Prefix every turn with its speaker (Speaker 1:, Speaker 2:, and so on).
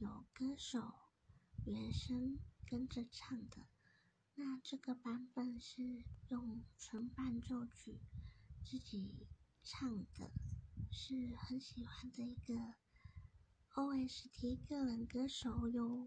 Speaker 1: 有歌手原声跟着唱的，那这个版本是用纯伴奏曲自己唱的，是很喜欢的一个 OST 个人歌手哟。